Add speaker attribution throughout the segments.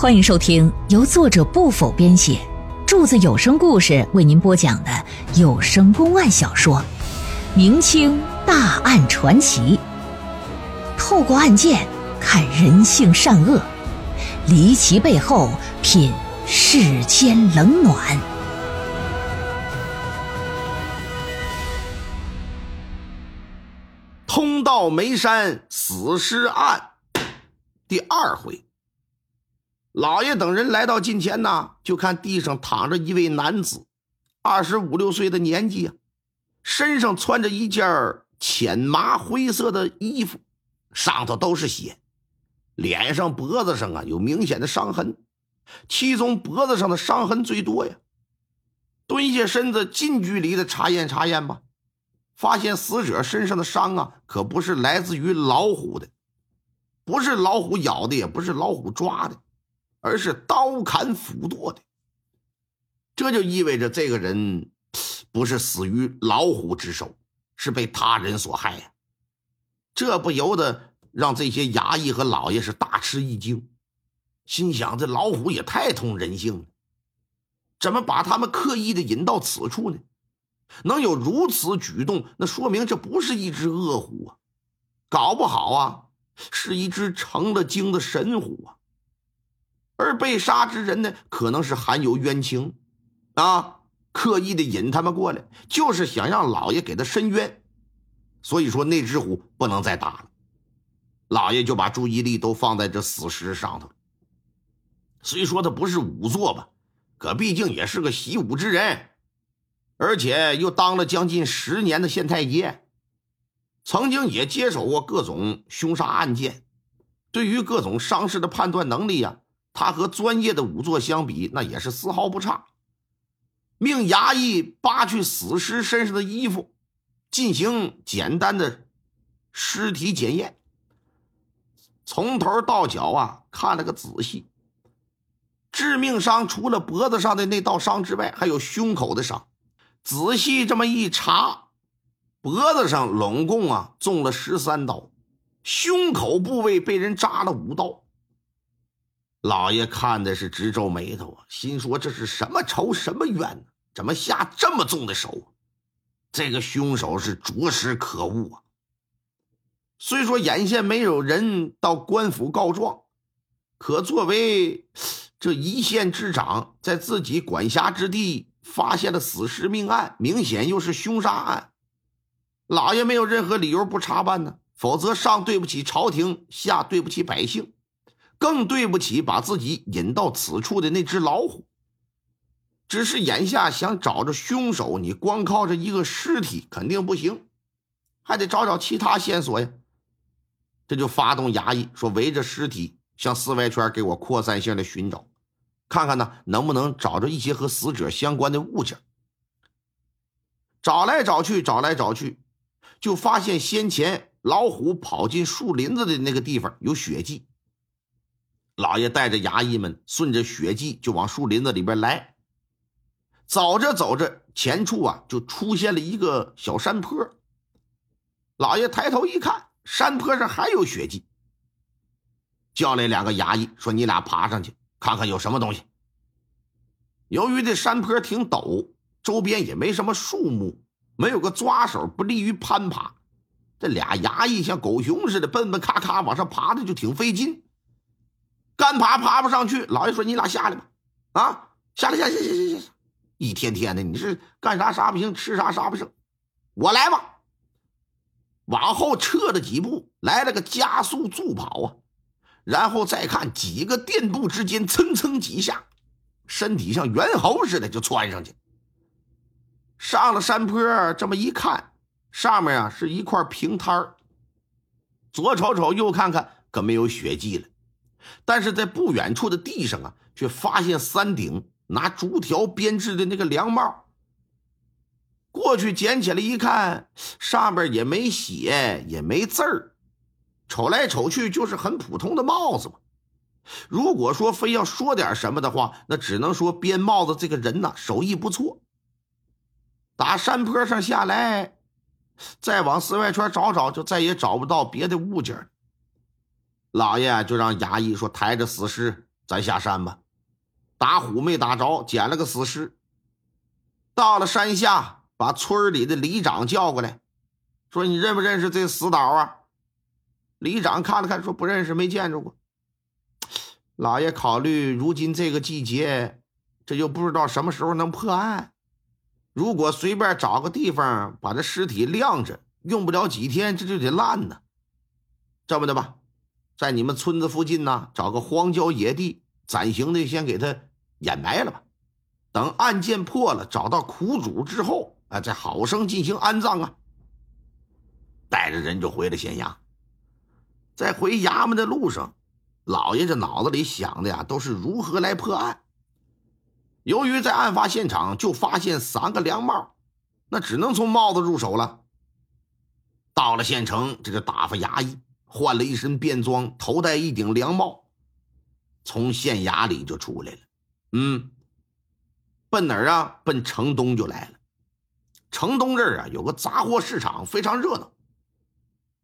Speaker 1: 欢迎收听由作者不否编写，柱子有声故事为您播讲的有声公案小说《明清大案传奇》，透过案件看人性善恶，离奇背后品世间冷暖。
Speaker 2: 通道眉山死尸案第二回。老爷等人来到近前呐，就看地上躺着一位男子，二十五六岁的年纪啊，身上穿着一件浅麻灰色的衣服，上头都是血，脸上、脖子上啊有明显的伤痕，其中脖子上的伤痕最多呀。蹲下身子，近距离的查验查验吧，发现死者身上的伤啊，可不是来自于老虎的，不是老虎咬的，也不是老虎抓的。而是刀砍斧剁的，这就意味着这个人不是死于老虎之手，是被他人所害呀。这不由得让这些衙役和老爷是大吃一惊，心想：这老虎也太通人性了，怎么把他们刻意的引到此处呢？能有如此举动，那说明这不是一只恶虎啊，搞不好啊，是一只成了精的神虎啊。而被杀之人呢，可能是含有冤情，啊，刻意的引他们过来，就是想让老爷给他伸冤。所以说，那只虎不能再打了。老爷就把注意力都放在这死尸上头。虽说他不是仵作吧，可毕竟也是个习武之人，而且又当了将近十年的县太爷，曾经也接手过各种凶杀案件，对于各种伤势的判断能力呀。他和专业的仵作相比，那也是丝毫不差。命衙役扒去死尸身上的衣服，进行简单的尸体检验。从头到脚啊，看了个仔细。致命伤除了脖子上的那道伤之外，还有胸口的伤。仔细这么一查，脖子上拢共啊中了十三刀，胸口部位被人扎了五刀。老爷看的是直皱眉头啊，心说这是什么仇什么冤呢？怎么下这么重的手？这个凶手是着实可恶啊！虽说眼线没有人到官府告状，可作为 这一县之长，在自己管辖之地发现了死尸命案，明显又是凶杀案，老爷没有任何理由不查办呢。否则上对不起朝廷，下对不起百姓。更对不起把自己引到此处的那只老虎。只是眼下想找着凶手，你光靠着一个尸体肯定不行，还得找找其他线索呀。这就发动衙役说：“围着尸体向四外圈给我扩散性的寻找，看看呢能不能找着一些和死者相关的物件。”找来找去，找来找去，就发现先前老虎跑进树林子的那个地方有血迹。老爷带着衙役们顺着血迹就往树林子里边来。走着走着，前处啊就出现了一个小山坡。老爷抬头一看，山坡上还有血迹，叫来两个衙役说：“你俩爬上去看看有什么东西。”由于这山坡挺陡，周边也没什么树木，没有个抓手，不利于攀爬。这俩衙役像狗熊似的，蹦蹦咔咔往上爬的就挺费劲。干爬爬不上去，老爷说：“你俩下来吧，啊，下来，下下下下下，一天天的，你是干啥啥不行，吃啥啥不剩，我来吧。”往后撤了几步，来了个加速助跑啊，然后再看几个垫步之间，蹭蹭几下，身体像猿猴似的就窜上去。上了山坡，这么一看，上面啊是一块平摊儿，左瞅瞅，右看看，可没有血迹了。但是在不远处的地上啊，却发现三顶拿竹条编制的那个凉帽。过去捡起来一看，上面也没写，也没字儿，瞅来瞅去就是很普通的帽子嘛。如果说非要说点什么的话，那只能说编帽子这个人呐手艺不错。打山坡上下来，再往四外圈找找，就再也找不到别的物件。老爷就让衙役说：“抬着死尸咱下山吧。打虎没打着，捡了个死尸。到了山下，把村里的里长叫过来，说：“你认不认识这死岛啊？”里长看了看，说：“不认识，没见着过。”老爷考虑，如今这个季节，这又不知道什么时候能破案。如果随便找个地方把这尸体晾着，用不了几天，这就得烂呢。这么的吧，在你们村子附近呢，找个荒郊野地，暂行的先给他掩埋了吧。等案件破了，找到苦主之后，啊，再好生进行安葬啊。带着人就回了县衙。在回衙门的路上，老爷这脑子里想的呀，都是如何来破案。由于在案发现场就发现三个凉帽，那只能从帽子入手了。到了县城，这就打发衙役换了一身便装，头戴一顶凉帽，从县衙里就出来了。嗯。奔哪儿啊？奔城东就来了。城东这儿啊，有个杂货市场，非常热闹。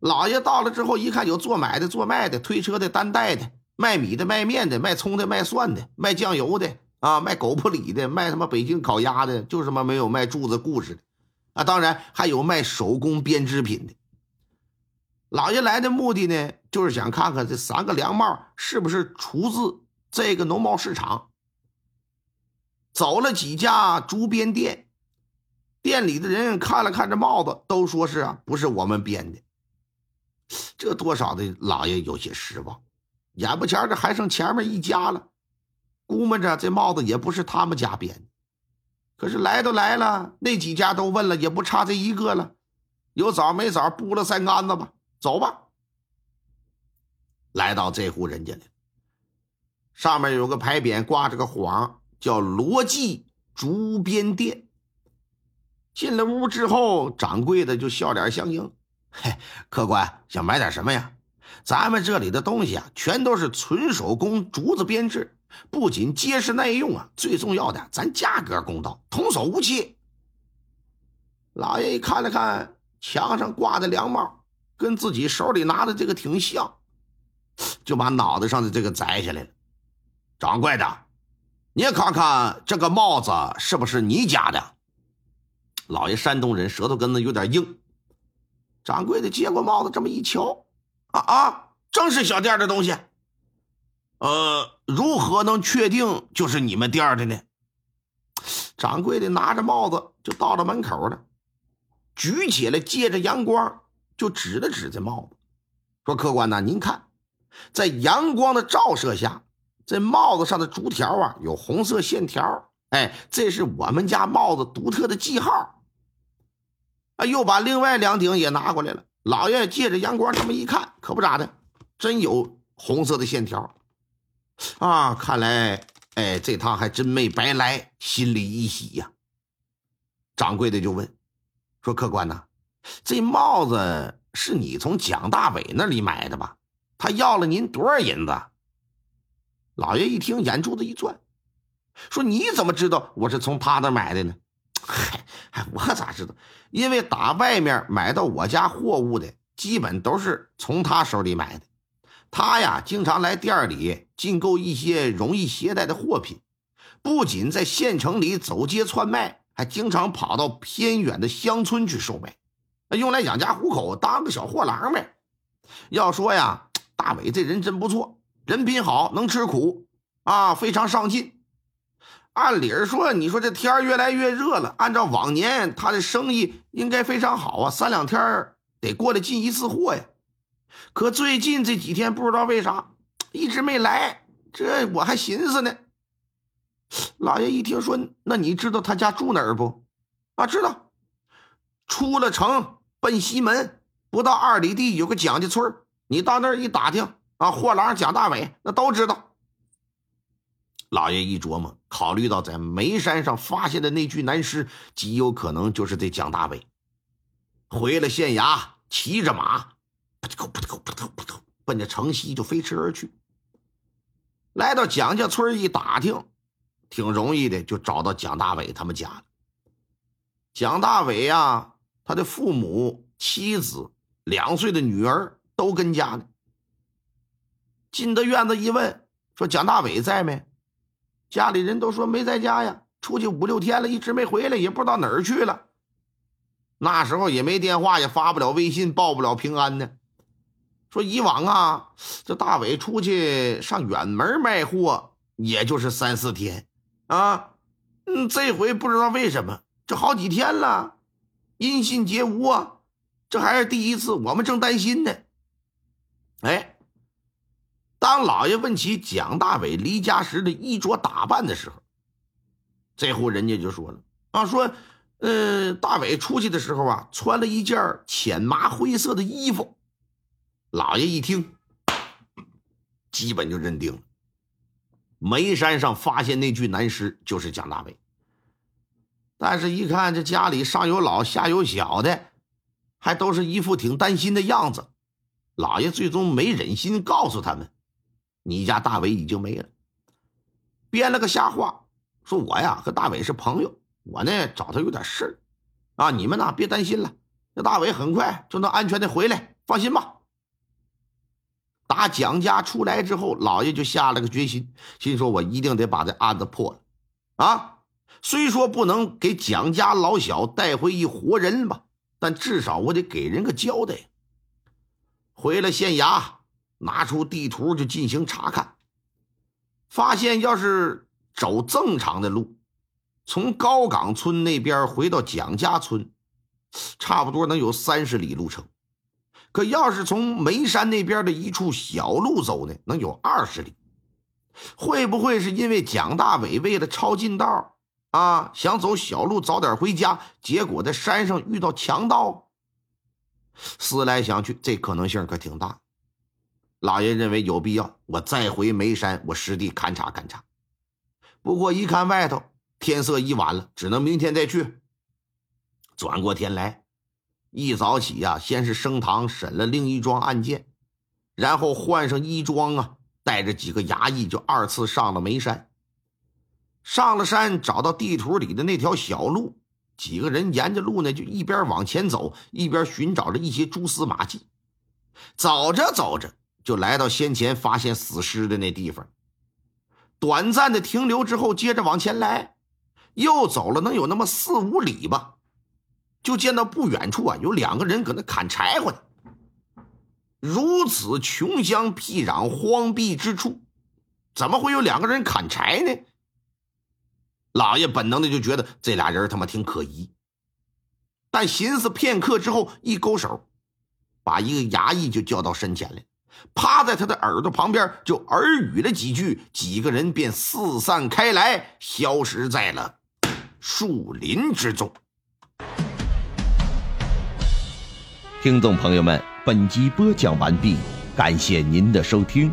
Speaker 2: 老爷到了之后，一看有做买的、做卖的，推车的、担袋的，卖米的、卖面的，卖葱的、卖蒜的，卖酱油的啊，卖狗不理的，卖他妈北京烤鸭的，就什么没有卖柱子故事的啊。当然还有卖手工编织品的。老爷来的目的呢，就是想看看这三个凉帽是不是出自这个农贸市场。走了几家竹编店，店里的人看了看这帽子，都说是啊，不是我们编的。这多少的老爷有些失望，眼不前这还剩前面一家了，估摸着这帽子也不是他们家编的。可是来都来了，那几家都问了，也不差这一个了。有枣没枣，布了三竿子吧，走吧。来到这户人家了，上面有个牌匾，挂着个幌。叫罗记竹编店。进了屋之后，掌柜的就笑脸相迎：“嘿，客官想买点什么呀？咱们这里的东西啊，全都是纯手工竹子编制，不仅结实耐用啊，最重要的，咱价格公道，童叟无欺。”老爷一看了看墙上挂的凉帽，跟自己手里拿的这个挺像，就把脑袋上的这个摘下来了。掌柜的。你看看这个帽子是不是你家的？老爷山东人，舌头根子有点硬。掌柜的接过帽子，这么一瞧，啊啊，正是小店的东西。呃，如何能确定就是你们店的呢？掌柜的拿着帽子就到了门口了，举起来借着阳光就指了指这帽子，说：“客官呐，您看，在阳光的照射下。”这帽子上的竹条啊，有红色线条，哎，这是我们家帽子独特的记号。啊，又把另外两顶也拿过来了。老爷借着阳光这么一看，可不咋的，真有红色的线条。啊，看来，哎，这趟还真没白来，心里一喜呀。掌柜的就问，说：“客官呐，这帽子是你从蒋大伟那里买的吧？他要了您多少银子？”老爷一听，眼珠子一转，说：“你怎么知道我是从他那买的呢？”“嗨，我咋知道？因为打外面买到我家货物的，基本都是从他手里买的。他呀，经常来店里进购一些容易携带的货品，不仅在县城里走街串卖，还经常跑到偏远的乡村去售卖，用来养家糊口，当个小货郎呗。要说呀，大伟这人真不错。”人品好，能吃苦，啊，非常上进。按理说，你说这天越来越热了，按照往年，他的生意应该非常好啊，三两天得过来进一次货呀。可最近这几天不知道为啥一直没来，这我还寻思呢。老爷一听说，那你知道他家住哪儿不？啊，知道。出了城奔西门，不到二里地有个蒋家村你到那儿一打听。啊，货郎蒋大伟那都知道。老爷一琢磨，考虑到在煤山上发现的那具男尸极有可能就是这蒋大伟，回了县衙，骑着马，扑通扑通扑通扑通，奔着城西就飞驰而去。来到蒋家村一打听，挺容易的，就找到蒋大伟他们家了。蒋大伟呀，他的父母、妻子、两岁的女儿都跟家呢。进到院子一问，说蒋大伟在没？家里人都说没在家呀，出去五六天了，一直没回来，也不知道哪儿去了。那时候也没电话，也发不了微信，报不了平安呢。说以往啊，这大伟出去上远门卖货，也就是三四天啊。嗯，这回不知道为什么，这好几天了，音信皆无啊。这还是第一次，我们正担心呢。哎。当老爷问起蒋大伟离家时的衣着打扮的时候，这户人家就说了：“啊，说，呃，大伟出去的时候啊，穿了一件浅麻灰色的衣服。”老爷一听，基本就认定了，煤山上发现那具男尸就是蒋大伟。但是，一看这家里上有老下有小的，还都是一副挺担心的样子，老爷最终没忍心告诉他们。你家大伟已经没了，编了个瞎话，说我呀和大伟是朋友，我呢找他有点事儿，啊，你们呢别担心了，这大伟很快就能安全的回来，放心吧。打蒋家出来之后，老爷就下了个决心，心说我一定得把这案子破了，啊，虽说不能给蒋家老小带回一活人吧，但至少我得给人个交代。回了县衙。拿出地图就进行查看，发现要是走正常的路，从高岗村那边回到蒋家村，差不多能有三十里路程。可要是从眉山那边的一处小路走呢，能有二十里。会不会是因为蒋大伟为了抄近道啊，想走小路早点回家，结果在山上遇到强盗？思来想去，这可能性可挺大。老爷认为有必要，我再回眉山，我实地勘察勘察。不过一看外头天色已晚了，只能明天再去。转过天来，一早起呀，先是升堂审了另一桩案件，然后换上衣装啊，带着几个衙役就二次上了眉山。上了山，找到地图里的那条小路，几个人沿着路呢，就一边往前走，一边寻找着一些蛛丝马迹。走着走着。就来到先前发现死尸的那地方，短暂的停留之后，接着往前来，又走了能有那么四五里吧，就见到不远处啊有两个人搁那砍柴火呢。如此穷乡僻壤、荒僻之处，怎么会有两个人砍柴呢？老爷本能的就觉得这俩人他妈挺可疑，但寻思片刻之后，一勾手，把一个衙役就叫到身前来。趴在他的耳朵旁边，就耳语了几句，几个人便四散开来，消失在了树林之中。
Speaker 3: 听众朋友们，本集播讲完毕，感谢您的收听。